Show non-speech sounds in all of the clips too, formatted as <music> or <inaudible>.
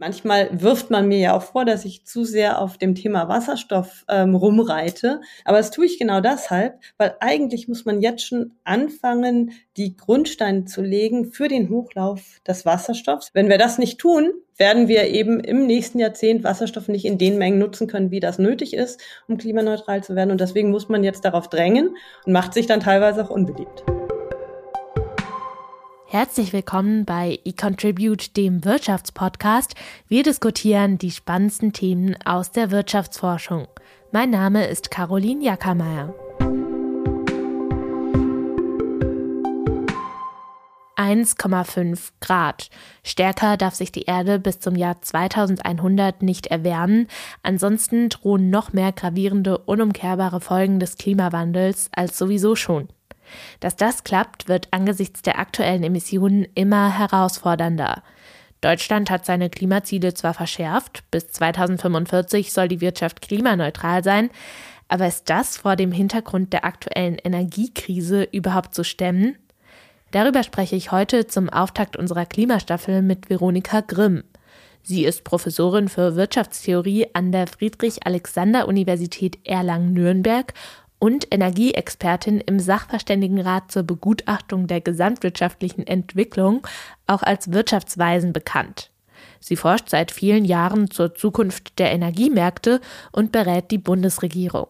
Manchmal wirft man mir ja auch vor, dass ich zu sehr auf dem Thema Wasserstoff ähm, rumreite. Aber das tue ich genau deshalb, weil eigentlich muss man jetzt schon anfangen, die Grundsteine zu legen für den Hochlauf des Wasserstoffs. Wenn wir das nicht tun, werden wir eben im nächsten Jahrzehnt Wasserstoff nicht in den Mengen nutzen können, wie das nötig ist, um klimaneutral zu werden. Und deswegen muss man jetzt darauf drängen und macht sich dann teilweise auch unbeliebt. Herzlich willkommen bei eContribute, dem Wirtschaftspodcast. Wir diskutieren die spannendsten Themen aus der Wirtschaftsforschung. Mein Name ist Caroline Jackermeier. (1,5 Grad. Stärker darf sich die Erde bis zum Jahr 2100 nicht erwärmen, ansonsten drohen noch mehr gravierende, unumkehrbare Folgen des Klimawandels als sowieso schon. Dass das klappt, wird angesichts der aktuellen Emissionen immer herausfordernder. Deutschland hat seine Klimaziele zwar verschärft, bis 2045 soll die Wirtschaft klimaneutral sein, aber ist das vor dem Hintergrund der aktuellen Energiekrise überhaupt zu stemmen? Darüber spreche ich heute zum Auftakt unserer Klimastaffel mit Veronika Grimm. Sie ist Professorin für Wirtschaftstheorie an der Friedrich-Alexander-Universität Erlangen-Nürnberg und Energieexpertin im Sachverständigenrat zur Begutachtung der gesamtwirtschaftlichen Entwicklung, auch als Wirtschaftsweisen bekannt. Sie forscht seit vielen Jahren zur Zukunft der Energiemärkte und berät die Bundesregierung.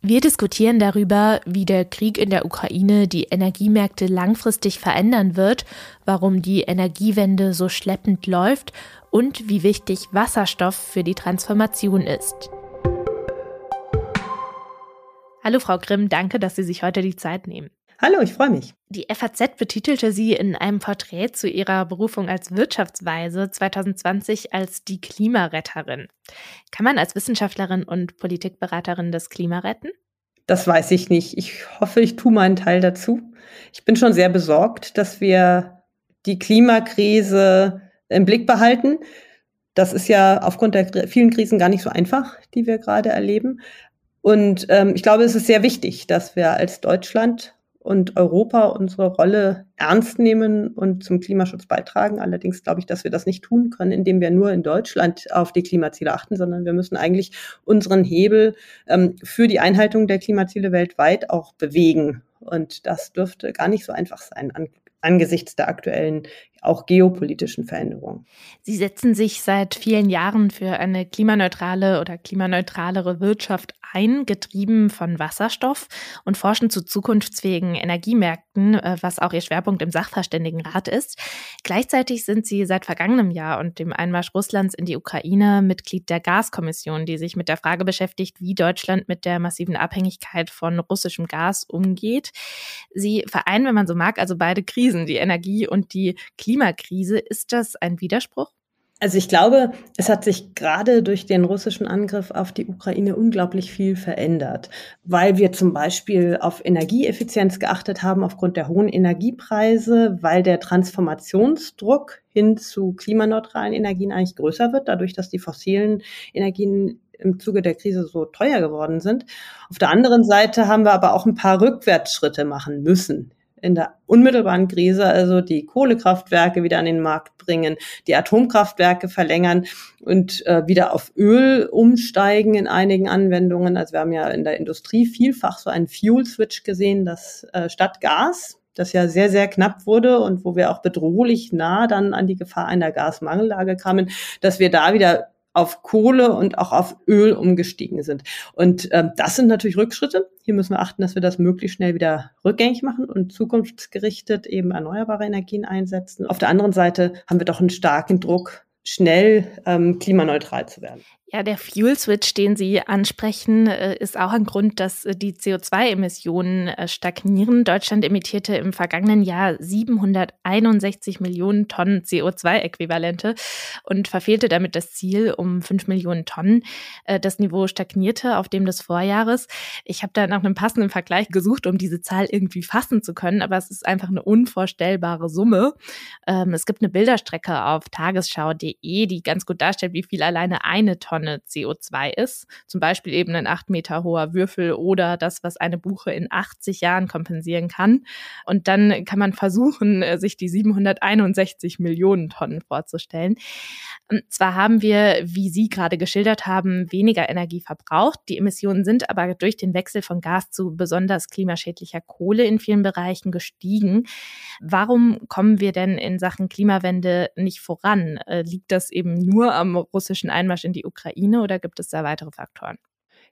Wir diskutieren darüber, wie der Krieg in der Ukraine die Energiemärkte langfristig verändern wird, warum die Energiewende so schleppend läuft und wie wichtig Wasserstoff für die Transformation ist. Hallo Frau Grimm, danke, dass Sie sich heute die Zeit nehmen. Hallo, ich freue mich. Die FAZ betitelte Sie in einem Porträt zu Ihrer Berufung als Wirtschaftsweise 2020 als die Klimaretterin. Kann man als Wissenschaftlerin und Politikberaterin das Klima retten? Das weiß ich nicht. Ich hoffe, ich tue meinen Teil dazu. Ich bin schon sehr besorgt, dass wir die Klimakrise im Blick behalten. Das ist ja aufgrund der vielen Krisen gar nicht so einfach, die wir gerade erleben. Und ähm, ich glaube, es ist sehr wichtig, dass wir als Deutschland und Europa unsere Rolle ernst nehmen und zum Klimaschutz beitragen. Allerdings glaube ich, dass wir das nicht tun können, indem wir nur in Deutschland auf die Klimaziele achten, sondern wir müssen eigentlich unseren Hebel ähm, für die Einhaltung der Klimaziele weltweit auch bewegen. Und das dürfte gar nicht so einfach sein an, angesichts der aktuellen auch geopolitischen Veränderungen. Sie setzen sich seit vielen Jahren für eine klimaneutrale oder klimaneutralere Wirtschaft ein, getrieben von Wasserstoff und forschen zu zukunftsfähigen Energiemärkten, äh, was auch ihr Schwerpunkt im Sachverständigenrat ist. Gleichzeitig sind sie seit vergangenem Jahr und dem Einmarsch Russlands in die Ukraine Mitglied der Gaskommission, die sich mit der Frage beschäftigt, wie Deutschland mit der massiven Abhängigkeit von russischem Gas umgeht. Sie vereinen, wenn man so mag, also beide Krisen, die Energie und die Klimakrise. Ist das ein Widerspruch? Also ich glaube, es hat sich gerade durch den russischen Angriff auf die Ukraine unglaublich viel verändert, weil wir zum Beispiel auf Energieeffizienz geachtet haben aufgrund der hohen Energiepreise, weil der Transformationsdruck hin zu klimaneutralen Energien eigentlich größer wird, dadurch, dass die fossilen Energien im Zuge der Krise so teuer geworden sind. Auf der anderen Seite haben wir aber auch ein paar Rückwärtsschritte machen müssen in der unmittelbaren Krise, also die Kohlekraftwerke wieder an den Markt bringen, die Atomkraftwerke verlängern und äh, wieder auf Öl umsteigen in einigen Anwendungen. Also wir haben ja in der Industrie vielfach so einen Fuel-Switch gesehen, dass äh, statt Gas das ja sehr, sehr knapp wurde und wo wir auch bedrohlich nah dann an die Gefahr einer Gasmangellage kamen, dass wir da wieder auf Kohle und auch auf Öl umgestiegen sind. Und ähm, das sind natürlich Rückschritte. Hier müssen wir achten, dass wir das möglichst schnell wieder rückgängig machen und zukunftsgerichtet eben erneuerbare Energien einsetzen. Auf der anderen Seite haben wir doch einen starken Druck schnell ähm, klimaneutral zu werden. Ja, der Fuel Switch, den Sie ansprechen, äh, ist auch ein Grund, dass äh, die CO2-Emissionen äh, stagnieren. Deutschland emittierte im vergangenen Jahr 761 Millionen Tonnen CO2-Äquivalente und verfehlte damit das Ziel um 5 Millionen Tonnen. Das Niveau stagnierte auf dem des Vorjahres. Ich habe da nach einem passenden Vergleich gesucht, um diese Zahl irgendwie fassen zu können, aber es ist einfach eine unvorstellbare Summe. Ähm, es gibt eine Bilderstrecke auf tagesschau.de, die ganz gut darstellt, wie viel alleine eine Tonne Tonne CO2 ist. Zum Beispiel eben ein acht Meter hoher Würfel oder das, was eine Buche in 80 Jahren kompensieren kann. Und dann kann man versuchen, äh, sich die 761 Millionen Tonnen vorzustellen. Und zwar haben wir, wie Sie gerade geschildert haben, weniger Energie verbraucht. Die Emissionen sind aber durch den Wechsel von Gas zu besonders klimaschädlicher Kohle in vielen Bereichen gestiegen. Warum kommen wir denn in Sachen Klimawende nicht voran? Äh, liegt das eben nur am russischen Einmarsch in die Ukraine oder gibt es da weitere Faktoren?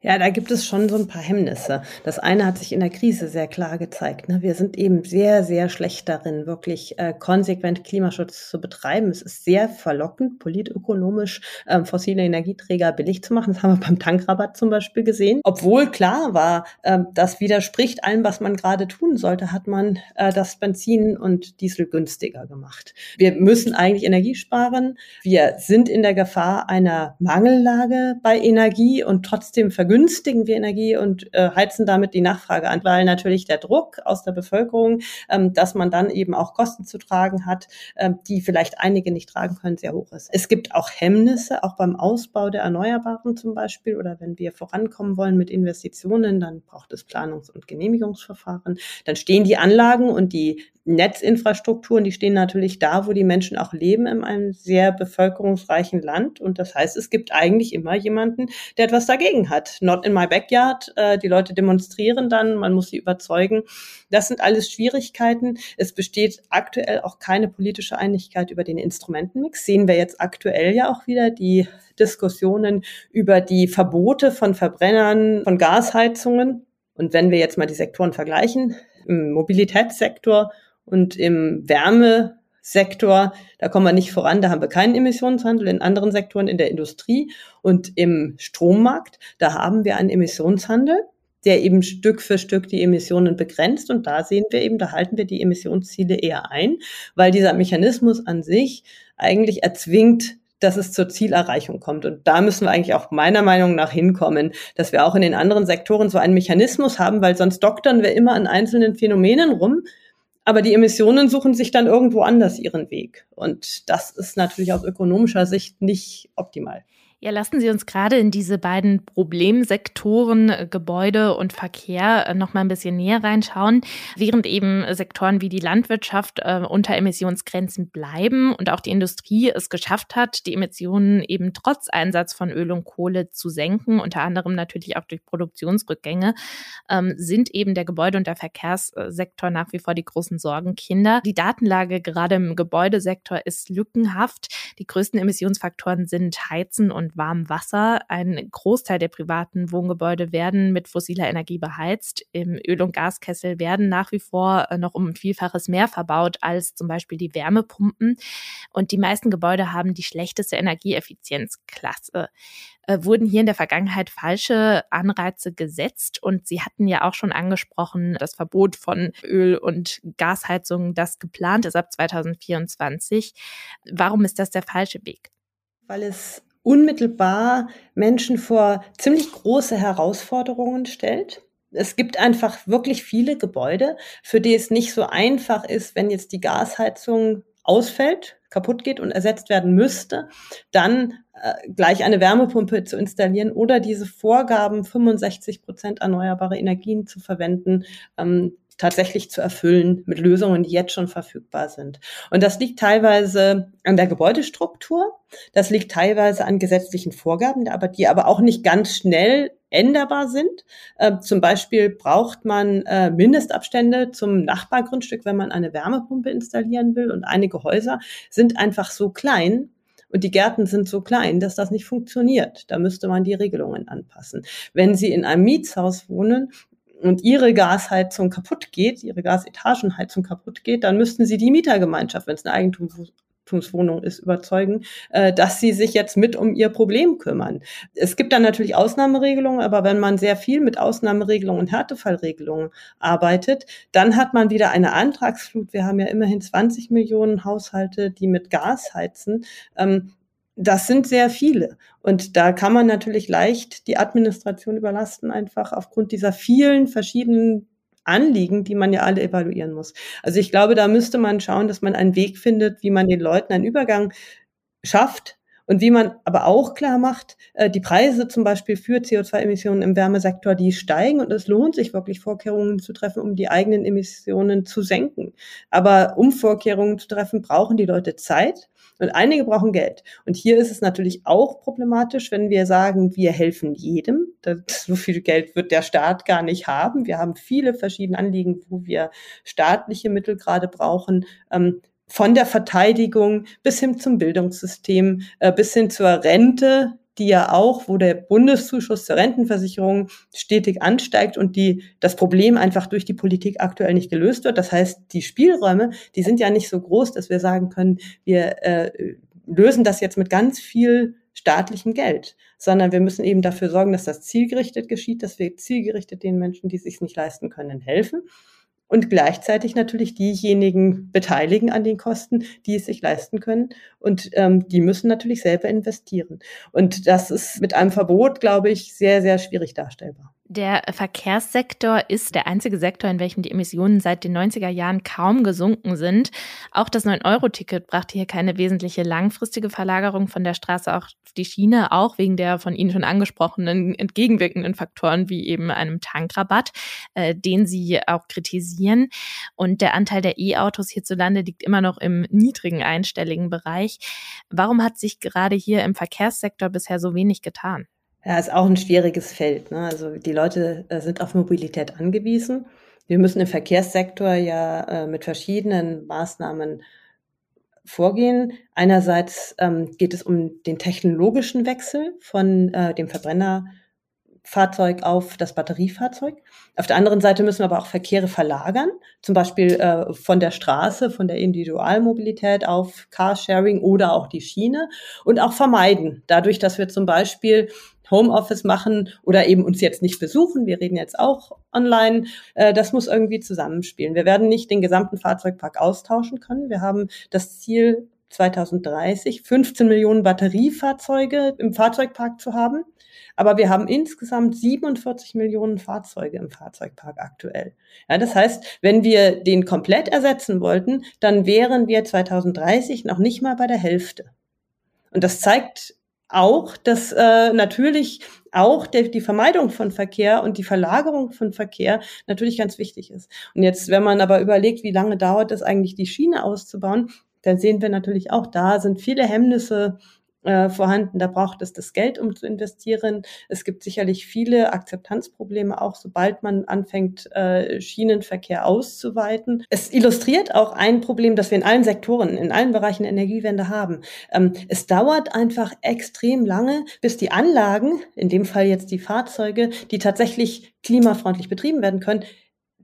Ja, da gibt es schon so ein paar Hemmnisse. Das eine hat sich in der Krise sehr klar gezeigt. Ne? Wir sind eben sehr, sehr schlecht darin, wirklich äh, konsequent Klimaschutz zu betreiben. Es ist sehr verlockend, politökonomisch ähm, fossile Energieträger billig zu machen. Das haben wir beim Tankrabatt zum Beispiel gesehen. Obwohl klar war, äh, das widerspricht allem, was man gerade tun sollte, hat man äh, das Benzin und Diesel günstiger gemacht. Wir müssen eigentlich Energie sparen. Wir sind in der Gefahr einer Mangellage bei Energie und trotzdem vergünstigen wir Energie und äh, heizen damit die Nachfrage an, weil natürlich der Druck aus der Bevölkerung, ähm, dass man dann eben auch Kosten zu tragen hat, äh, die vielleicht einige nicht tragen können, sehr hoch ist. Es gibt auch Hemmnisse, auch beim Ausbau der Erneuerbaren zum Beispiel oder wenn wir vorankommen wollen mit Investitionen, dann braucht es Planungs- und Genehmigungsverfahren. Dann stehen die Anlagen und die Netzinfrastrukturen, die stehen natürlich da, wo die Menschen auch leben, in einem sehr bevölkerungsreichen Land. Und das heißt, es gibt eigentlich immer jemanden, der etwas dagegen hat. Not in my backyard. Äh, die Leute demonstrieren dann, man muss sie überzeugen. Das sind alles Schwierigkeiten. Es besteht aktuell auch keine politische Einigkeit über den Instrumentenmix. Sehen wir jetzt aktuell ja auch wieder die Diskussionen über die Verbote von Verbrennern, von Gasheizungen. Und wenn wir jetzt mal die Sektoren vergleichen, im Mobilitätssektor und im Wärmesektor, da kommen wir nicht voran, da haben wir keinen Emissionshandel. In anderen Sektoren, in der Industrie und im Strommarkt, da haben wir einen Emissionshandel der eben Stück für Stück die Emissionen begrenzt. Und da sehen wir eben, da halten wir die Emissionsziele eher ein, weil dieser Mechanismus an sich eigentlich erzwingt, dass es zur Zielerreichung kommt. Und da müssen wir eigentlich auch meiner Meinung nach hinkommen, dass wir auch in den anderen Sektoren so einen Mechanismus haben, weil sonst doktern wir immer an einzelnen Phänomenen rum, aber die Emissionen suchen sich dann irgendwo anders ihren Weg. Und das ist natürlich aus ökonomischer Sicht nicht optimal. Ja, lassen Sie uns gerade in diese beiden Problemsektoren äh, Gebäude und Verkehr äh, noch mal ein bisschen näher reinschauen. Während eben Sektoren wie die Landwirtschaft äh, unter Emissionsgrenzen bleiben und auch die Industrie es geschafft hat, die Emissionen eben trotz Einsatz von Öl und Kohle zu senken, unter anderem natürlich auch durch Produktionsrückgänge, ähm, sind eben der Gebäude- und der Verkehrssektor nach wie vor die großen Sorgenkinder. Die Datenlage gerade im Gebäudesektor ist lückenhaft. Die größten Emissionsfaktoren sind Heizen und und warmem Wasser. Ein Großteil der privaten Wohngebäude werden mit fossiler Energie beheizt. Im Öl- und Gaskessel werden nach wie vor äh, noch um Vielfaches mehr verbaut als zum Beispiel die Wärmepumpen. Und die meisten Gebäude haben die schlechteste Energieeffizienzklasse äh, wurden hier in der Vergangenheit falsche Anreize gesetzt. Und Sie hatten ja auch schon angesprochen, das Verbot von Öl- und Gasheizungen, das geplant ist ab 2024. Warum ist das der falsche Weg? Weil es unmittelbar Menschen vor ziemlich große Herausforderungen stellt. Es gibt einfach wirklich viele Gebäude, für die es nicht so einfach ist, wenn jetzt die Gasheizung ausfällt, kaputt geht und ersetzt werden müsste, dann äh, gleich eine Wärmepumpe zu installieren oder diese Vorgaben, 65 Prozent erneuerbare Energien zu verwenden, ähm, tatsächlich zu erfüllen mit Lösungen, die jetzt schon verfügbar sind. Und das liegt teilweise an der Gebäudestruktur, das liegt teilweise an gesetzlichen Vorgaben, aber die aber auch nicht ganz schnell änderbar sind. Äh, zum Beispiel braucht man äh, Mindestabstände zum Nachbargrundstück, wenn man eine Wärmepumpe installieren will. Und einige Häuser sind einfach so klein, und die Gärten sind so klein, dass das nicht funktioniert. Da müsste man die Regelungen anpassen. Wenn Sie in einem Mietshaus wohnen, und ihre Gasheizung kaputt geht, ihre Gasetagenheizung kaputt geht, dann müssten sie die Mietergemeinschaft, wenn es eine Eigentumswohnung ist, überzeugen, äh, dass sie sich jetzt mit um ihr Problem kümmern. Es gibt dann natürlich Ausnahmeregelungen, aber wenn man sehr viel mit Ausnahmeregelungen und Härtefallregelungen arbeitet, dann hat man wieder eine Antragsflut. Wir haben ja immerhin 20 Millionen Haushalte, die mit Gas heizen. Ähm, das sind sehr viele. Und da kann man natürlich leicht die Administration überlasten, einfach aufgrund dieser vielen verschiedenen Anliegen, die man ja alle evaluieren muss. Also ich glaube, da müsste man schauen, dass man einen Weg findet, wie man den Leuten einen Übergang schafft Und wie man aber auch klar macht, äh, die Preise zum Beispiel für CO2-Emissionen im Wärmesektor, die steigen und es lohnt sich wirklich Vorkehrungen zu treffen, um die eigenen Emissionen zu senken. Aber um Vorkehrungen zu treffen, brauchen die Leute Zeit. Und einige brauchen Geld. Und hier ist es natürlich auch problematisch, wenn wir sagen, wir helfen jedem. So viel Geld wird der Staat gar nicht haben. Wir haben viele verschiedene Anliegen, wo wir staatliche Mittel gerade brauchen. Ähm, von der Verteidigung bis hin zum Bildungssystem, äh, bis hin zur Rente, die ja auch, wo der Bundeszuschuss zur Rentenversicherung stetig ansteigt und die das Problem einfach durch die Politik aktuell nicht gelöst wird. Das heißt, die Spielräume, die sind ja nicht so groß, dass wir sagen können, wir äh, lösen das jetzt mit ganz viel staatlichem Geld, sondern wir müssen eben dafür sorgen, dass das zielgerichtet geschieht, dass wir zielgerichtet den Menschen, die es sich nicht leisten können, helfen und gleichzeitig natürlich diejenigen beteiligen an den Kosten, die es sich leisten können. Und ähm, die müssen natürlich selber investieren. Und das ist mit einem Verbot, glaube ich, sehr, sehr schwierig darstellbar. Der Verkehrssektor ist der einzige Sektor, in welchem die Emissionen seit den 90er Jahren kaum gesunken sind. Auch das 9-Euro-Ticket brachte hier keine wesentliche langfristige Verlagerung von der Straße auf die Schiene, auch wegen der von Ihnen schon angesprochenen entgegenwirkenden Faktoren wie eben einem Tankrabatt, äh, den Sie auch kritisieren. Und der Anteil der E-Autos hierzulande liegt immer noch im niedrigen einstelligen Bereich. Warum hat sich gerade hier im Verkehrssektor bisher so wenig getan? Ja, ist auch ein schwieriges Feld. Ne? Also die Leute äh, sind auf Mobilität angewiesen. Wir müssen im Verkehrssektor ja äh, mit verschiedenen Maßnahmen vorgehen. Einerseits ähm, geht es um den technologischen Wechsel von äh, dem Verbrennerfahrzeug auf das Batteriefahrzeug. Auf der anderen Seite müssen wir aber auch Verkehre verlagern, zum Beispiel äh, von der Straße, von der Individualmobilität auf Carsharing oder auch die Schiene und auch vermeiden, dadurch, dass wir zum Beispiel Homeoffice machen oder eben uns jetzt nicht besuchen. Wir reden jetzt auch online. Äh, das muss irgendwie zusammenspielen. Wir werden nicht den gesamten Fahrzeugpark austauschen können. Wir haben das Ziel 2030 15 Millionen Batteriefahrzeuge im Fahrzeugpark zu haben. Aber wir haben insgesamt 47 Millionen Fahrzeuge im Fahrzeugpark aktuell. Ja, das heißt, wenn wir den komplett ersetzen wollten, dann wären wir 2030 noch nicht mal bei der Hälfte. Und das zeigt auch, dass äh, natürlich auch der, die Vermeidung von Verkehr und die Verlagerung von Verkehr natürlich ganz wichtig ist. Und jetzt, wenn man aber überlegt, wie lange dauert es eigentlich, die Schiene auszubauen, dann sehen wir natürlich auch, da sind viele Hemmnisse äh, vorhanden. Da braucht es das Geld, um zu investieren. Es gibt sicherlich viele Akzeptanzprobleme, auch sobald man anfängt, äh, Schienenverkehr auszuweiten. Es illustriert auch ein Problem, das wir in allen Sektoren, in allen Bereichen der Energiewende haben. Ähm, es dauert einfach extrem lange, bis die Anlagen, in dem Fall jetzt die Fahrzeuge, die tatsächlich klimafreundlich betrieben werden können,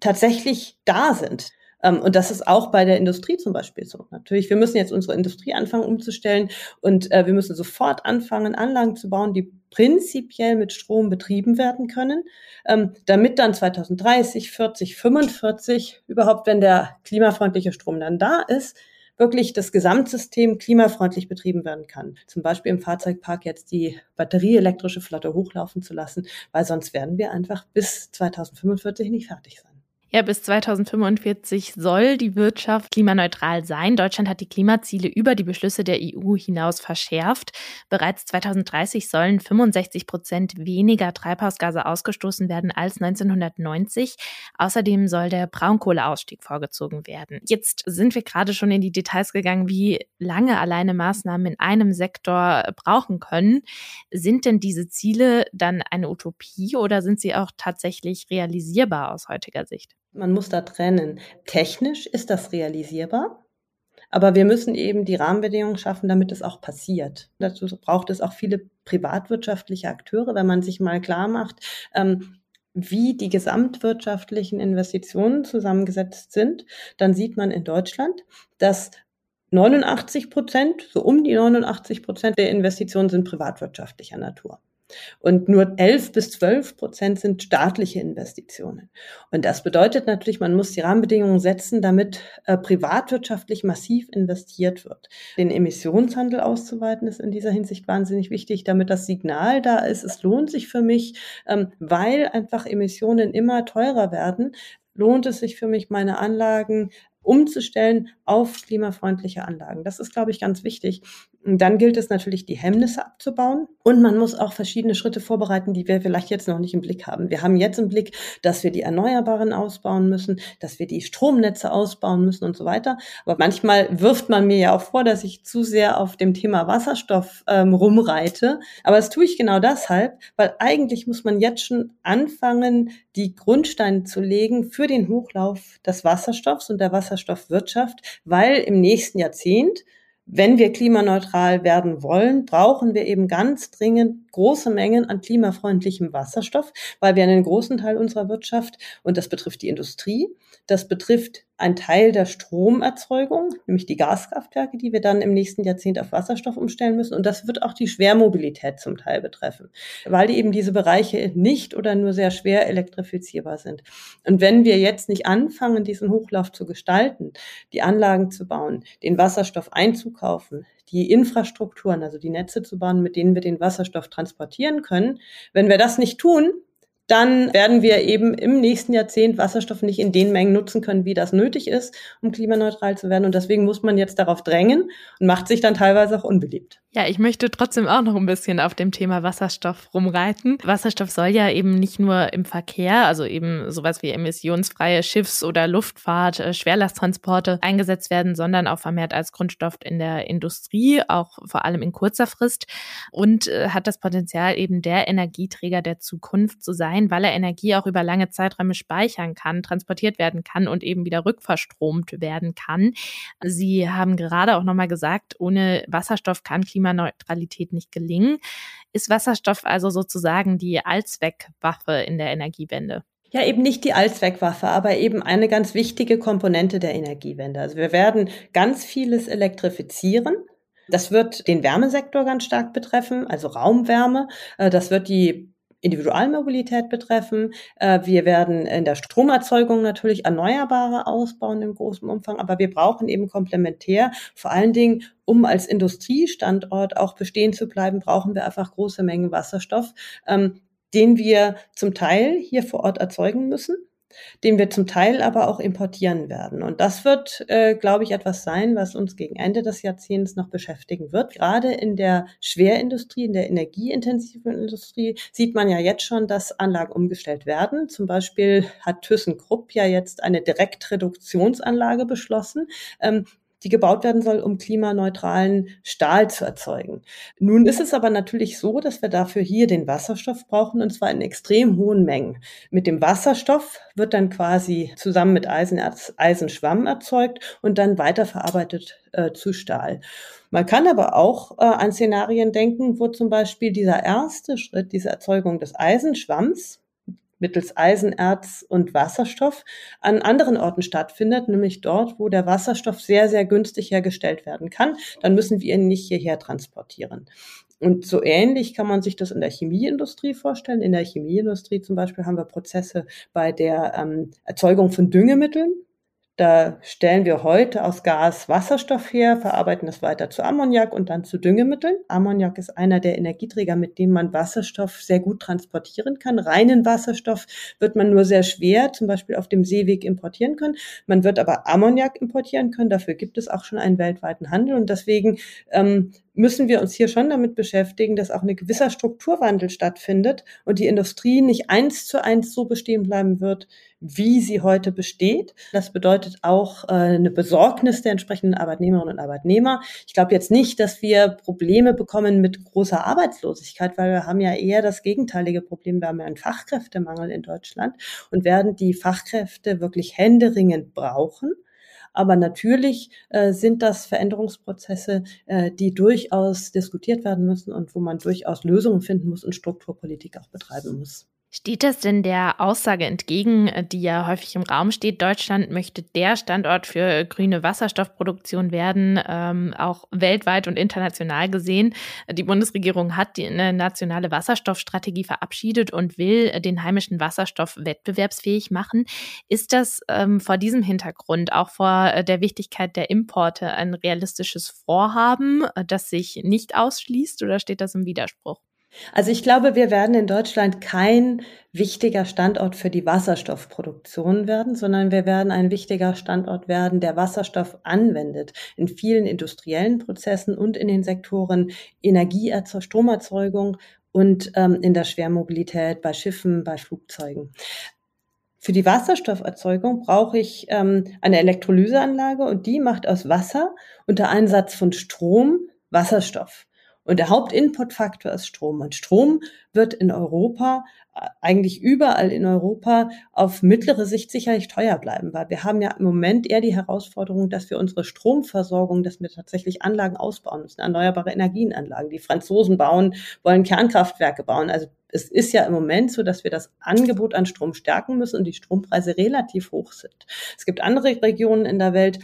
tatsächlich da sind. Ähm, und das ist auch bei der Industrie zum Beispiel so. Natürlich, wir müssen jetzt unsere Industrie anfangen umzustellen und äh, wir müssen sofort anfangen, Anlagen zu bauen, die prinzipiell mit Strom betrieben werden können, ähm, damit dann 2030, 40, 45 überhaupt, wenn der klimafreundliche Strom dann da ist, wirklich das Gesamtsystem klimafreundlich betrieben werden kann. Zum Beispiel im Fahrzeugpark jetzt die batterieelektrische Flotte hochlaufen zu lassen, weil sonst werden wir einfach bis 2045 nicht fertig sein. Ja, bis 2045 soll die Wirtschaft klimaneutral sein. Deutschland hat die Klimaziele über die Beschlüsse der EU hinaus verschärft. Bereits 2030 sollen 65 Prozent weniger Treibhausgase ausgestoßen werden als 1990. Außerdem soll der Braunkohleausstieg vorgezogen werden. Jetzt sind wir gerade schon in die Details gegangen, wie lange alleine Maßnahmen in einem Sektor brauchen können. Sind denn diese Ziele dann eine Utopie oder sind sie auch tatsächlich realisierbar aus heutiger Sicht? Man muss da trennen. Technisch ist das realisierbar, aber wir müssen eben die Rahmenbedingungen schaffen, damit es auch passiert. Dazu braucht es auch viele privatwirtschaftliche Akteure, wenn man sich mal klar macht, ähm, wie die gesamtwirtschaftlichen Investitionen zusammengesetzt sind, dann sieht man in Deutschland, dass 89 Prozent, so um die 89 Prozent der Investitionen sind privatwirtschaftlicher Natur. Und nur 11 bis 12 Prozent sind staatliche Investitionen. Und das bedeutet natürlich, man muss die Rahmenbedingungen setzen, damit äh, privatwirtschaftlich massiv investiert wird. Den Emissionshandel auszuweiten ist in dieser Hinsicht wahnsinnig wichtig, damit das Signal da ist, es lohnt sich für mich, ähm, weil einfach Emissionen immer teurer werden, lohnt es sich für mich, meine Anlagen umzustellen auf klimafreundliche Anlagen. Das ist, glaube ich, ganz wichtig. Und dann gilt es natürlich, die Hemmnisse abzubauen. Und man muss auch verschiedene Schritte vorbereiten, die wir vielleicht jetzt noch nicht im Blick haben. Wir haben jetzt im Blick, dass wir die Erneuerbaren ausbauen müssen, dass wir die Stromnetze ausbauen müssen und so weiter. Aber manchmal wirft man mir ja auch vor, dass ich zu sehr auf dem Thema Wasserstoff ähm, rumreite. Aber das tue ich genau deshalb, weil eigentlich muss man jetzt schon anfangen, die Grundsteine zu legen für den Hochlauf des Wasserstoffs und der Wasserstoffwirtschaft, weil im nächsten Jahrzehnt wenn wir klimaneutral werden wollen, brauchen wir eben ganz dringend große Mengen an klimafreundlichem Wasserstoff, weil wir einen großen Teil unserer Wirtschaft, und das betrifft die Industrie, das betrifft einen Teil der Stromerzeugung, nämlich die Gaskraftwerke, die wir dann im nächsten Jahrzehnt auf Wasserstoff umstellen müssen. Und das wird auch die Schwermobilität zum Teil betreffen, weil eben diese Bereiche nicht oder nur sehr schwer elektrifizierbar sind. Und wenn wir jetzt nicht anfangen, diesen Hochlauf zu gestalten, die Anlagen zu bauen, den Wasserstoff einzukaufen, die Infrastrukturen, also die Netze zu bauen, mit denen wir den Wasserstoff transportieren können. Wenn wir das nicht tun, dann werden wir eben im nächsten Jahrzehnt Wasserstoff nicht in den Mengen nutzen können, wie das nötig ist, um klimaneutral zu werden. Und deswegen muss man jetzt darauf drängen und macht sich dann teilweise auch unbeliebt. Ja, ich möchte trotzdem auch noch ein bisschen auf dem Thema Wasserstoff rumreiten. Wasserstoff soll ja eben nicht nur im Verkehr, also eben sowas wie emissionsfreie Schiffs- oder Luftfahrt, äh, Schwerlasttransporte eingesetzt werden, sondern auch vermehrt als Grundstoff in der Industrie, auch vor allem in kurzer Frist und äh, hat das Potenzial eben der Energieträger der Zukunft zu sein, weil er Energie auch über lange Zeiträume speichern kann, transportiert werden kann und eben wieder rückverstromt werden kann. Sie haben gerade auch nochmal gesagt, ohne Wasserstoff kann Klima Klimaneutralität nicht gelingen. Ist Wasserstoff also sozusagen die Allzweckwaffe in der Energiewende? Ja, eben nicht die Allzweckwaffe, aber eben eine ganz wichtige Komponente der Energiewende. Also wir werden ganz vieles elektrifizieren. Das wird den Wärmesektor ganz stark betreffen, also Raumwärme. Äh, das wird die Individualmobilität betreffen. Äh, wir werden in der Stromerzeugung natürlich Erneuerbare ausbauen im großen Umfang, aber wir brauchen eben komplementär, vor allen Dingen, um als Industriestandort auch bestehen zu bleiben, brauchen wir einfach große Mengen Wasserstoff, ähm, den wir zum Teil hier vor Ort erzeugen müssen den wir zum Teil aber auch importieren werden. Und das wird, äh, glaube ich, etwas sein, was uns gegen Ende des Jahrzehnts noch beschäftigen wird. Gerade in der Schwerindustrie, in der energieintensiven Industrie sieht man ja jetzt schon, dass Anlagen umgestellt werden. Zum Beispiel hat ThyssenKrupp ja jetzt eine Direktreduktionsanlage beschlossen, ähm, die gebaut werden soll, um klimaneutralen Stahl zu erzeugen. Nun ist es aber natürlich so, dass wir dafür hier den Wasserstoff brauchen und zwar in extrem hohen Mengen. Mit dem Wasserstoff wird dann quasi zusammen mit Eisenerz Eisenschwamm erzeugt und dann weiterverarbeitet äh, zu Stahl. Man kann aber auch äh, an Szenarien denken, wo zum Beispiel dieser erste Schritt, diese Erzeugung des Eisenschwamms, mittels Eisenerz und Wasserstoff an anderen Orten stattfindet, nämlich dort, wo der Wasserstoff sehr, sehr günstig hergestellt werden kann. Dann müssen wir ihn nicht hierher transportieren. Und so ähnlich kann man sich das in der Chemieindustrie vorstellen. In der Chemieindustrie zum Beispiel haben wir Prozesse bei der ähm, Erzeugung von Düngemitteln. Da stellen wir heute aus Gas Wasserstoff her, verarbeiten es weiter zu Ammoniak und dann zu Düngemitteln. Ammoniak ist einer der Energieträger, mit dem man Wasserstoff sehr gut transportieren kann. Reinen Wasserstoff wird man nur sehr schwer, zum Beispiel auf dem Seeweg importieren können. Man wird aber Ammoniak importieren können. Dafür gibt es auch schon einen weltweiten Handel und deswegen ähm, müssen wir uns hier schon damit beschäftigen, dass auch ein gewisser Strukturwandel stattfindet und die Industrie nicht eins zu eins so bestehen bleiben wird, wie sie heute besteht. Das bedeutet auch äh, eine Besorgnis der entsprechenden Arbeitnehmerinnen und Arbeitnehmer. Ich glaube jetzt nicht, dass wir Probleme bekommen mit großer Arbeitslosigkeit, weil wir haben ja eher das gegenteilige Problem. Wir haben ja einen Fachkräftemangel in Deutschland und werden die Fachkräfte wirklich händeringend brauchen. Aber natürlich äh, sind das Veränderungsprozesse, äh, die durchaus diskutiert werden müssen und wo man durchaus Lösungen finden muss und Strukturpolitik auch betreiben muss. Steht das denn der Aussage entgegen, die ja häufig im Raum steht, Deutschland möchte der Standort für grüne Wasserstoffproduktion werden, ähm, auch weltweit und international gesehen? Die Bundesregierung hat die, eine nationale Wasserstoffstrategie verabschiedet und will den heimischen Wasserstoff wettbewerbsfähig machen. Ist das ähm, vor diesem Hintergrund, auch vor der Wichtigkeit der Importe, ein realistisches Vorhaben, das sich nicht ausschließt oder steht das im Widerspruch? Also ich glaube, wir werden in Deutschland kein wichtiger Standort für die Wasserstoffproduktion werden, sondern wir werden ein wichtiger Standort werden, der Wasserstoff anwendet in vielen industriellen Prozessen und in den Sektoren Energieerzeugung, Stromerzeugung und ähm, in der Schwermobilität bei Schiffen, bei Flugzeugen. Für die Wasserstofferzeugung brauche ich ähm, eine Elektrolyseanlage und die macht aus Wasser unter Einsatz von Strom Wasserstoff. Und der Hauptinputfaktor ist Strom. Und Strom wird in Europa, äh, eigentlich überall in Europa, auf mittlere Sicht sicherlich teuer bleiben, weil wir haben ja im Moment eher die Herausforderung, dass wir unsere Stromversorgung, dass wir tatsächlich Anlagen ausbauen müssen, erneuerbare Energienanlagen. Die Franzosen bauen, wollen Kernkraftwerke bauen. Also es ist ja im Moment so, dass wir das Angebot an Strom stärken müssen und die Strompreise relativ hoch sind. Es gibt andere Regionen in der Welt,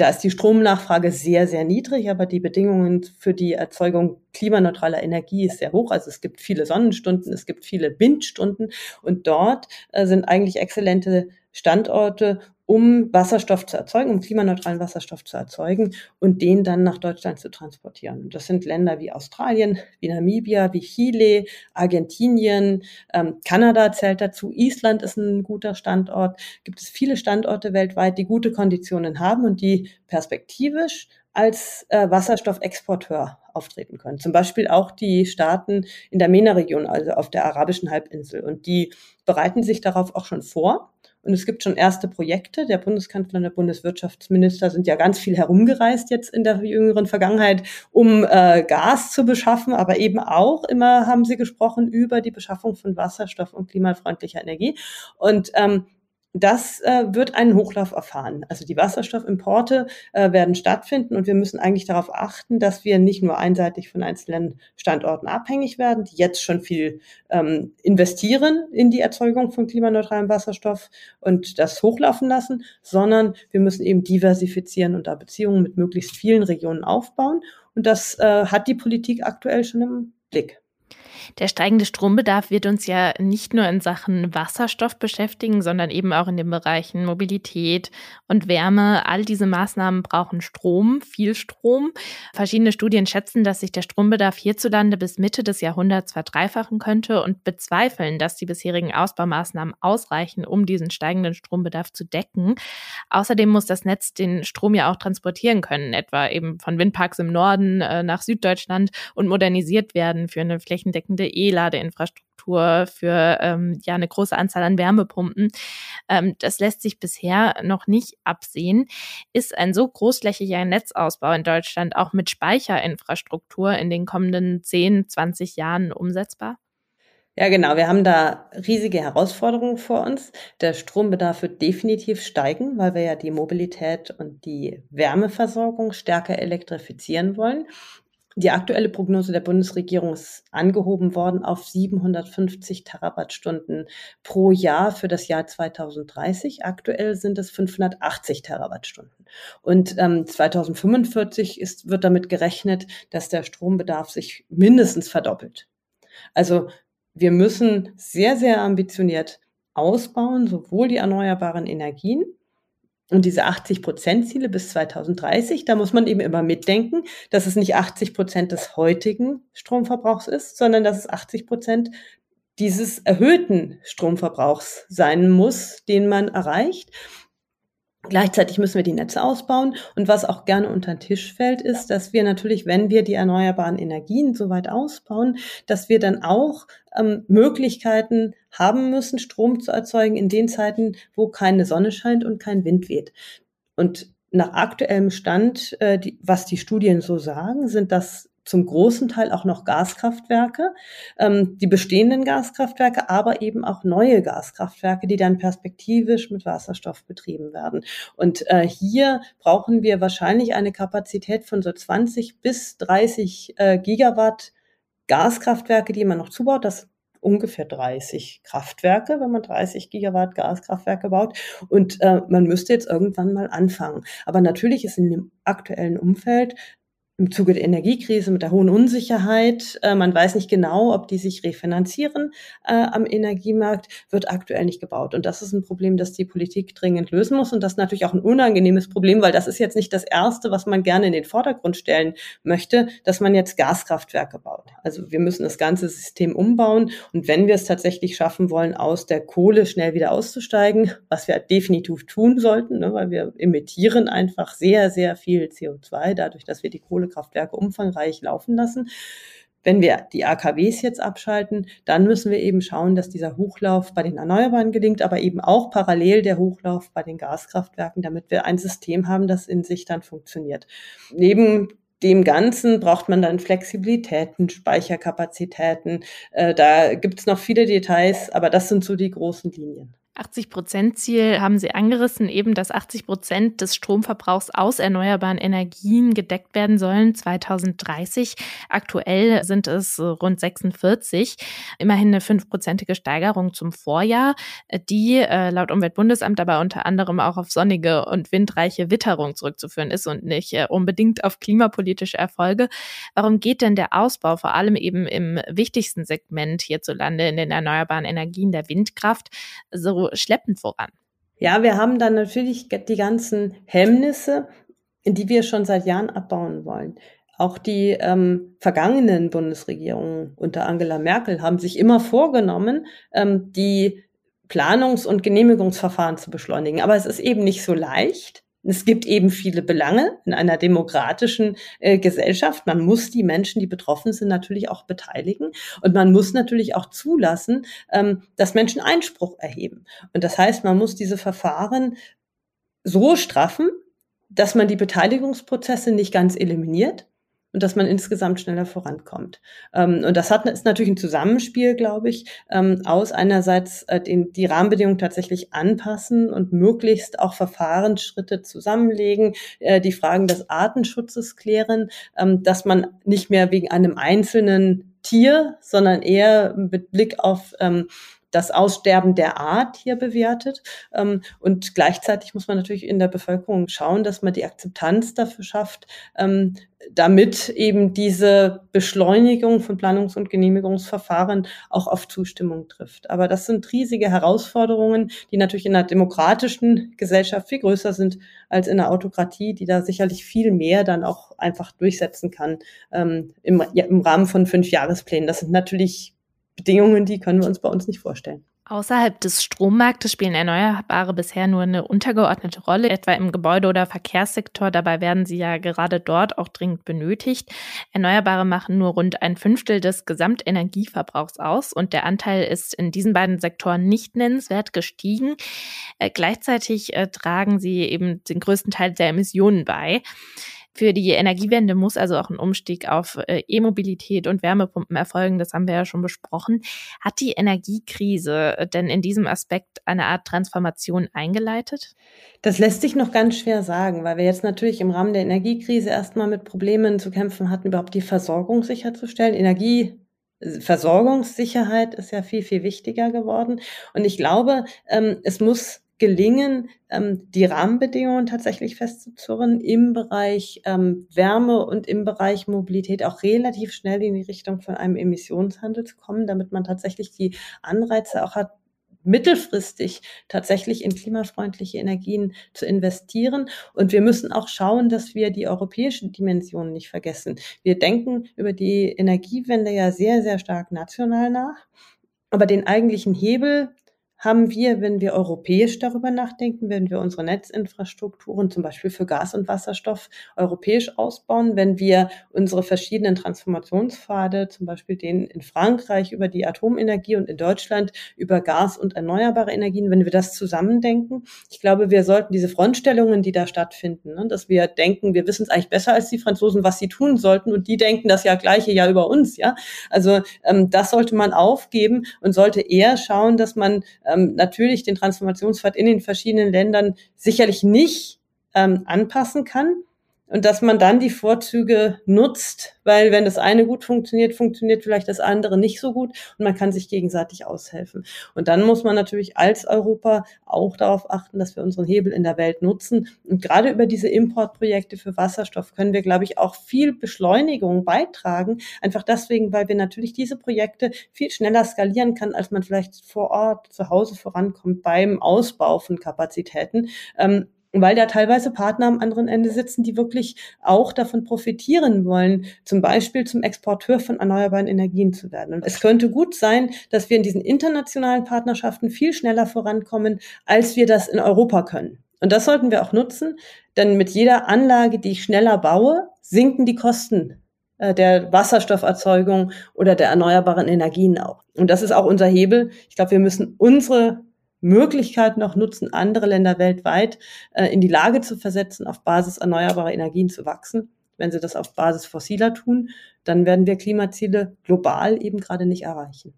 da ist die Stromnachfrage sehr, sehr niedrig, aber die Bedingungen für die Erzeugung klimaneutraler Energie ist sehr hoch. Also es gibt viele Sonnenstunden, es gibt viele Windstunden und dort äh, sind eigentlich exzellente Standorte, um Wasserstoff zu erzeugen, um klimaneutralen Wasserstoff zu erzeugen und den dann nach Deutschland zu transportieren. Das sind Länder wie Australien, wie Namibia, wie Chile, Argentinien, ähm, Kanada zählt dazu, Island ist ein guter Standort. Gibt es viele Standorte weltweit, die gute Konditionen haben und die perspektivisch als äh, Wasserstoffexporteur auftreten können. Zum Beispiel auch die Staaten in der MENA-Region, also auf der arabischen Halbinsel. Und die bereiten sich darauf auch schon vor. Und es gibt schon erste Projekte. Der Bundeskanzler und der Bundeswirtschaftsminister sind ja ganz viel herumgereist jetzt in der jüngeren Vergangenheit, um äh, Gas zu beschaffen, aber eben auch immer haben sie gesprochen über die Beschaffung von Wasserstoff und klimafreundlicher Energie. Und ähm, das äh, wird einen Hochlauf erfahren. Also die Wasserstoffimporte äh, werden stattfinden und wir müssen eigentlich darauf achten, dass wir nicht nur einseitig von einzelnen Standorten abhängig werden, die jetzt schon viel ähm, investieren in die Erzeugung von klimaneutralem Wasserstoff und das hochlaufen lassen, sondern wir müssen eben diversifizieren und da Beziehungen mit möglichst vielen Regionen aufbauen. Und das äh, hat die Politik aktuell schon im Blick. Der steigende Strombedarf wird uns ja nicht nur in Sachen Wasserstoff beschäftigen, sondern eben auch in den Bereichen Mobilität und Wärme. All diese Maßnahmen brauchen Strom, viel Strom. Verschiedene Studien schätzen, dass sich der Strombedarf hierzulande bis Mitte des Jahrhunderts verdreifachen könnte und bezweifeln, dass die bisherigen Ausbaumaßnahmen ausreichen, um diesen steigenden Strombedarf zu decken. Außerdem muss das Netz den Strom ja auch transportieren können, etwa eben von Windparks im Norden äh, nach Süddeutschland und modernisiert werden für eine flächendeckende entsprechende E-Ladeinfrastruktur für ähm, ja eine große Anzahl an Wärmepumpen. Ähm, das lässt sich bisher noch nicht absehen. Ist ein so großflächiger Netzausbau in Deutschland auch mit Speicherinfrastruktur in den kommenden 10, 20 Jahren umsetzbar? Ja, genau. Wir haben da riesige Herausforderungen vor uns. Der Strombedarf wird definitiv steigen, weil wir ja die Mobilität und die Wärmeversorgung stärker elektrifizieren wollen. Die aktuelle Prognose der Bundesregierung ist angehoben worden auf 750 Terawattstunden pro Jahr für das Jahr 2030. Aktuell sind es 580 Terawattstunden. Und ähm, 2045 ist, wird damit gerechnet, dass der Strombedarf sich mindestens verdoppelt. Also wir müssen sehr, sehr ambitioniert ausbauen, sowohl die erneuerbaren Energien und diese 80 Prozent Ziele bis 2030, da muss man eben immer mitdenken, dass es nicht 80 Prozent des heutigen Stromverbrauchs ist, sondern dass es 80 Prozent dieses erhöhten Stromverbrauchs sein muss, den man erreicht. Gleichzeitig müssen wir die Netze ausbauen. Und was auch gerne unter den Tisch fällt, ist, dass wir natürlich, wenn wir die erneuerbaren Energien so weit ausbauen, dass wir dann auch ähm, Möglichkeiten haben müssen, Strom zu erzeugen in den Zeiten, wo keine Sonne scheint und kein Wind weht. Und nach aktuellem Stand, äh, die, was die Studien so sagen, sind das zum großen Teil auch noch Gaskraftwerke, ähm, die bestehenden Gaskraftwerke, aber eben auch neue Gaskraftwerke, die dann perspektivisch mit Wasserstoff betrieben werden. Und äh, hier brauchen wir wahrscheinlich eine Kapazität von so 20 bis 30 äh, Gigawatt Gaskraftwerke, die man noch zubaut. Das ungefähr 30 Kraftwerke, wenn man 30 Gigawatt Gaskraftwerke baut. Und äh, man müsste jetzt irgendwann mal anfangen. Aber natürlich ist in dem aktuellen Umfeld im Zuge der Energiekrise mit der hohen Unsicherheit. Äh, man weiß nicht genau, ob die sich refinanzieren äh, am Energiemarkt, wird aktuell nicht gebaut. Und das ist ein Problem, das die Politik dringend lösen muss. Und das ist natürlich auch ein unangenehmes Problem, weil das ist jetzt nicht das Erste, was man gerne in den Vordergrund stellen möchte, dass man jetzt Gaskraftwerke baut. Also wir müssen das ganze System umbauen. Und wenn wir es tatsächlich schaffen wollen, aus der Kohle schnell wieder auszusteigen, was wir definitiv tun sollten, ne, weil wir emittieren einfach sehr, sehr viel CO2 dadurch, dass wir die Kohle Kohlekraftwerke umfangreich laufen lassen. Wenn wir die AKWs jetzt abschalten, dann müssen wir eben schauen, dass dieser Hochlauf bei den Erneuerbaren gelingt, aber eben auch parallel der Hochlauf bei den Gaskraftwerken, damit wir ein System haben, das in sich dann funktioniert. Neben dem Ganzen braucht man dann Flexibilitäten, Speicherkapazitäten. Äh, da gibt es noch viele Details, aber das sind so die großen Linien. 80-Prozent-Ziel haben Sie angerissen, eben dass 80 Prozent des Stromverbrauchs aus erneuerbaren Energien gedeckt werden sollen 2030. Aktuell sind es rund 46, immerhin eine fünfprozentige Steigerung zum Vorjahr, die äh, laut Umweltbundesamt aber unter anderem auch auf sonnige und windreiche Witterung zurückzuführen ist und nicht äh, unbedingt auf klimapolitische Erfolge. Warum geht denn der Ausbau vor allem eben im wichtigsten Segment hierzulande in den erneuerbaren Energien der Windkraft so schleppend voran. Ja, wir haben dann natürlich die ganzen Hemmnisse, die wir schon seit Jahren abbauen wollen. Auch die ähm, vergangenen Bundesregierungen unter Angela Merkel haben sich immer vorgenommen, ähm, die Planungs- und Genehmigungsverfahren zu beschleunigen. Aber es ist eben nicht so leicht. Es gibt eben viele Belange in einer demokratischen äh, Gesellschaft. Man muss die Menschen, die betroffen sind, natürlich auch beteiligen. Und man muss natürlich auch zulassen, ähm, dass Menschen Einspruch erheben. Und das heißt, man muss diese Verfahren so straffen, dass man die Beteiligungsprozesse nicht ganz eliminiert, und dass man insgesamt schneller vorankommt. Ähm, und das hat, ist natürlich ein Zusammenspiel, glaube ich, ähm, aus einerseits äh, den, die Rahmenbedingungen tatsächlich anpassen und möglichst auch Verfahrensschritte zusammenlegen, äh, die Fragen des Artenschutzes klären, ähm, dass man nicht mehr wegen einem einzelnen Tier, sondern eher mit Blick auf ähm, das Aussterben der Art hier bewertet. Ähm, und gleichzeitig muss man natürlich in der Bevölkerung schauen, dass man die Akzeptanz dafür schafft, ähm, damit eben diese Beschleunigung von Planungs- und Genehmigungsverfahren auch auf Zustimmung trifft. Aber das sind riesige Herausforderungen, die natürlich in einer demokratischen Gesellschaft viel größer sind als in einer Autokratie, die da sicherlich viel mehr dann auch einfach durchsetzen kann ähm, im, ja, im Rahmen von fünf Jahresplänen. Das sind natürlich Bedingungen, die können wir uns bei uns nicht vorstellen. Außerhalb des Strommarktes spielen Erneuerbare bisher nur eine untergeordnete Rolle, etwa im Gebäude- oder Verkehrssektor. Dabei werden sie ja gerade dort auch dringend benötigt. Erneuerbare machen nur rund ein Fünftel des Gesamtenergieverbrauchs aus und der Anteil ist in diesen beiden Sektoren nicht nennenswert gestiegen. Äh, gleichzeitig äh, tragen sie eben den größten Teil der Emissionen bei. Für die Energiewende muss also auch ein Umstieg auf äh, E-Mobilität und Wärmepumpen erfolgen. Das haben wir ja schon besprochen. Hat die Energiekrise äh, denn in diesem Aspekt eine Art Transformation eingeleitet? Das lässt sich noch ganz schwer sagen, weil wir jetzt natürlich im Rahmen der Energiekrise erstmal mit Problemen zu kämpfen hatten, überhaupt die Versorgung sicherzustellen. Energie Versorgungssicherheit ist ja viel, viel wichtiger geworden. Und ich glaube, ähm, es muss gelingen, ähm, die Rahmenbedingungen tatsächlich festzuzurren im Bereich ähm, Wärme und im Bereich Mobilität auch relativ schnell in die Richtung von einem Emissionshandel zu kommen, damit man tatsächlich die Anreize auch hat, mittelfristig tatsächlich in klimafreundliche Energien zu investieren. Und wir müssen auch schauen, dass wir die europäischen Dimensionen nicht vergessen. Wir denken über die Energiewende ja sehr, sehr stark national nach. Aber den eigentlichen Hebel haben wir, wenn wir europäisch darüber nachdenken, wenn wir unsere Netzinfrastrukturen zum Beispiel für Gas und Wasserstoff europäisch ausbauen, wenn wir unsere verschiedenen Transformationspfade, zum Beispiel den in Frankreich über die Atomenergie und in Deutschland über Gas und erneuerbare Energien, wenn wir das zusammendenken. Ich glaube, wir sollten diese Frontstellungen, die da stattfinden, ne, dass wir denken, wir wissen es eigentlich besser als die Franzosen, was sie tun sollten und die denken das ja gleiche ja über uns, ja. Also ähm, das sollte man aufgeben und sollte eher schauen, dass man ähm, natürlich den Transformationspfad in den verschiedenen Ländern sicherlich nicht ähm, anpassen kann, und dass man dann die Vorzüge nutzt, weil wenn das eine gut funktioniert, funktioniert vielleicht das andere nicht so gut und man kann sich gegenseitig aushelfen. Und dann muss man natürlich als Europa auch darauf achten, dass wir unseren Hebel in der Welt nutzen. Und gerade über diese Importprojekte für Wasserstoff können wir, glaube ich, auch viel Beschleunigung beitragen. Einfach deswegen, weil wir natürlich diese Projekte viel schneller skalieren kann, als man vielleicht vor Ort zu Hause vorankommt beim Ausbau von Kapazitäten. Ähm, weil da teilweise Partner am anderen Ende sitzen, die wirklich auch davon profitieren wollen, zum Beispiel zum Exporteur von erneuerbaren Energien zu werden. Und es könnte gut sein, dass wir in diesen internationalen Partnerschaften viel schneller vorankommen, als wir das in Europa können. Und das sollten wir auch nutzen, denn mit jeder Anlage, die ich schneller baue, sinken die Kosten äh, der Wasserstofferzeugung oder der erneuerbaren Energien auch. Und das ist auch unser Hebel. Ich glaube, wir müssen unsere Möglichkeiten auch nutzen, andere Länder weltweit äh, in die Lage zu versetzen, auf Basis erneuerbarer Energien zu wachsen. Wenn sie das auf Basis fossiler tun, dann werden wir Klimaziele global eben gerade nicht erreichen.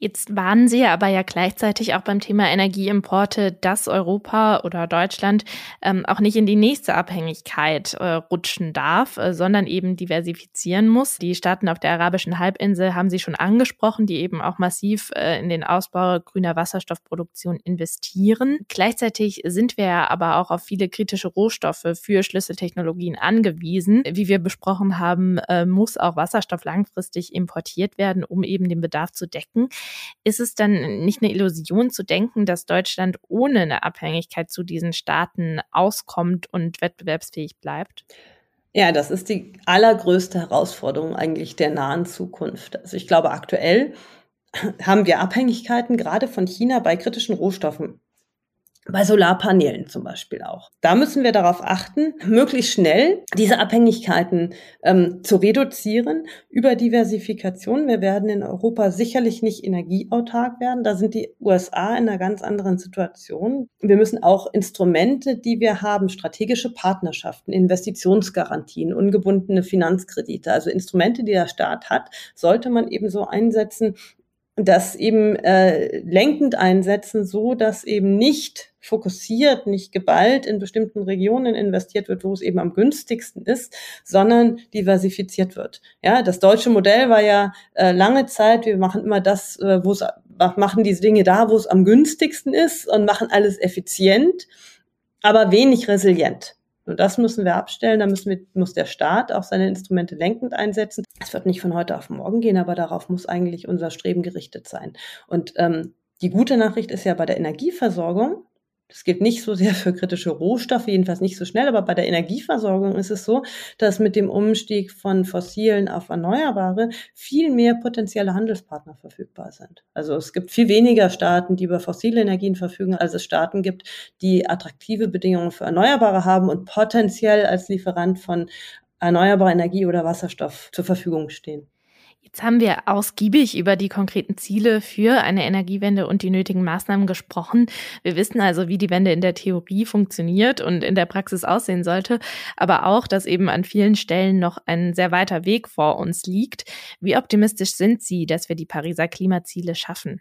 Jetzt warnen Sie aber ja gleichzeitig auch beim Thema Energieimporte, dass Europa oder Deutschland ähm, auch nicht in die nächste Abhängigkeit äh, rutschen darf, äh, sondern eben diversifizieren muss. Die Staaten auf der arabischen Halbinsel haben Sie schon angesprochen, die eben auch massiv äh, in den Ausbau grüner Wasserstoffproduktion investieren. Gleichzeitig sind wir ja aber auch auf viele kritische Rohstoffe für Schlüsseltechnologien angewiesen. Wie wir besprochen haben, äh, muss auch Wasserstoff langfristig importiert werden, um eben den Bedarf zu decken. Ist es dann nicht eine Illusion zu denken, dass Deutschland ohne eine Abhängigkeit zu diesen Staaten auskommt und wettbewerbsfähig bleibt? Ja, das ist die allergrößte Herausforderung eigentlich der nahen Zukunft. Also ich glaube, aktuell haben wir Abhängigkeiten gerade von China bei kritischen Rohstoffen bei Solarpanelen zum Beispiel auch. Da müssen wir darauf achten, möglichst schnell diese Abhängigkeiten ähm, zu reduzieren über Diversifikation. Wir werden in Europa sicherlich nicht energieautark werden. Da sind die USA in einer ganz anderen Situation. Wir müssen auch Instrumente, die wir haben, strategische Partnerschaften, Investitionsgarantien, ungebundene Finanzkredite, also Instrumente, die der Staat hat, sollte man eben so einsetzen, das eben äh, lenkend einsetzen, so dass eben nicht fokussiert, nicht geballt in bestimmten Regionen investiert wird, wo es eben am günstigsten ist, sondern diversifiziert wird. Ja, das deutsche Modell war ja äh, lange Zeit, wir machen immer das, äh, wo es machen diese Dinge da, wo es am günstigsten ist und machen alles effizient, aber wenig resilient. Und das müssen wir abstellen. Da müssen wir, muss der Staat auch seine Instrumente lenkend einsetzen. Es wird nicht von heute auf morgen gehen, aber darauf muss eigentlich unser Streben gerichtet sein. Und ähm, die gute Nachricht ist ja bei der Energieversorgung, das gilt nicht so sehr für kritische Rohstoffe, jedenfalls nicht so schnell, aber bei der Energieversorgung ist es so, dass mit dem Umstieg von fossilen auf Erneuerbare viel mehr potenzielle Handelspartner verfügbar sind. Also es gibt viel weniger Staaten, die über fossile Energien verfügen, als es Staaten gibt, die attraktive Bedingungen für Erneuerbare haben und potenziell als Lieferant von erneuerbarer Energie oder Wasserstoff zur Verfügung stehen. Jetzt haben wir ausgiebig über die konkreten Ziele für eine Energiewende und die nötigen Maßnahmen gesprochen. Wir wissen also, wie die Wende in der Theorie funktioniert und in der Praxis aussehen sollte, aber auch, dass eben an vielen Stellen noch ein sehr weiter Weg vor uns liegt. Wie optimistisch sind Sie, dass wir die Pariser Klimaziele schaffen?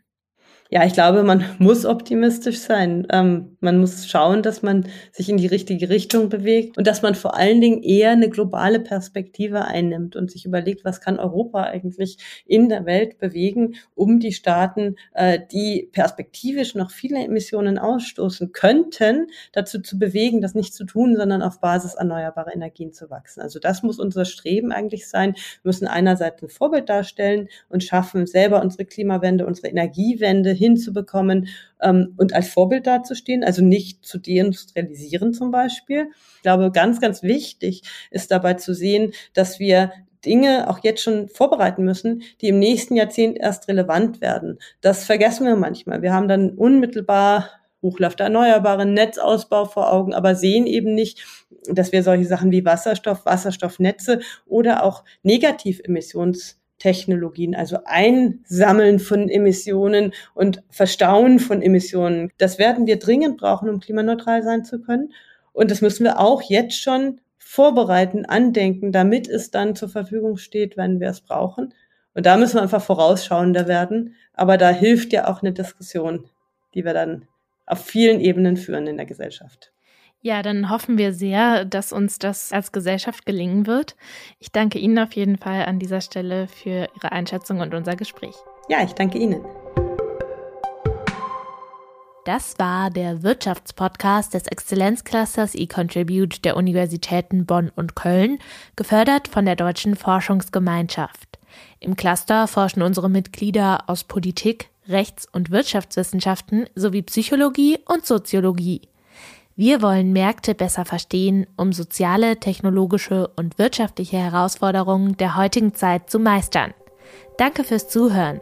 Ja, ich glaube, man <laughs> muss optimistisch sein. Ähm, man muss schauen, dass man sich in die richtige Richtung bewegt und dass man vor allen Dingen eher eine globale Perspektive einnimmt und sich überlegt, was kann Europa eigentlich in der Welt bewegen, um die Staaten, äh, die perspektivisch noch viele Emissionen ausstoßen könnten, dazu zu bewegen, das nicht zu tun, sondern auf Basis erneuerbarer Energien zu wachsen. Also das muss unser Streben eigentlich sein. Wir müssen einerseits ein Vorbild darstellen und schaffen, selber unsere Klimawende, unsere Energiewende hinzubekommen ähm, und als Vorbild dazustehen, also nicht zu deindustrialisieren zum Beispiel. Ich glaube, ganz, ganz wichtig ist dabei zu sehen, dass wir Dinge auch jetzt schon vorbereiten müssen, die im nächsten Jahrzehnt erst relevant werden. Das vergessen wir manchmal. Wir haben dann unmittelbar Hochlauf der erneuerbaren Netzausbau vor Augen, aber sehen eben nicht, dass wir solche Sachen wie Wasserstoff, Wasserstoffnetze oder auch Negativemissions Technologien, also Einsammeln von Emissionen und Verstauen von Emissionen. Das werden wir dringend brauchen, um klimaneutral sein zu können. Und das müssen wir auch jetzt schon vorbereiten, andenken, damit es dann zur Verfügung steht, wenn wir es brauchen. Und da müssen wir einfach vorausschauender werden. Aber da hilft ja auch eine Diskussion, die wir dann auf vielen Ebenen führen in der Gesellschaft. Ja, dann hoffen wir sehr, dass uns das als Gesellschaft gelingen wird. Ich danke Ihnen auf jeden Fall an dieser Stelle für Ihre Einschätzung und unser Gespräch. Ja, ich danke Ihnen. Das war der Wirtschaftspodcast des Exzellenzclusters eContribute der Universitäten Bonn und Köln, gefördert von der Deutschen Forschungsgemeinschaft. Im Cluster forschen unsere Mitglieder aus Politik, Rechts- und Wirtschaftswissenschaften sowie Psychologie und Soziologie. Wir wollen Märkte besser verstehen, um soziale, technologische und wirtschaftliche Herausforderungen der heutigen Zeit zu meistern. Danke fürs Zuhören.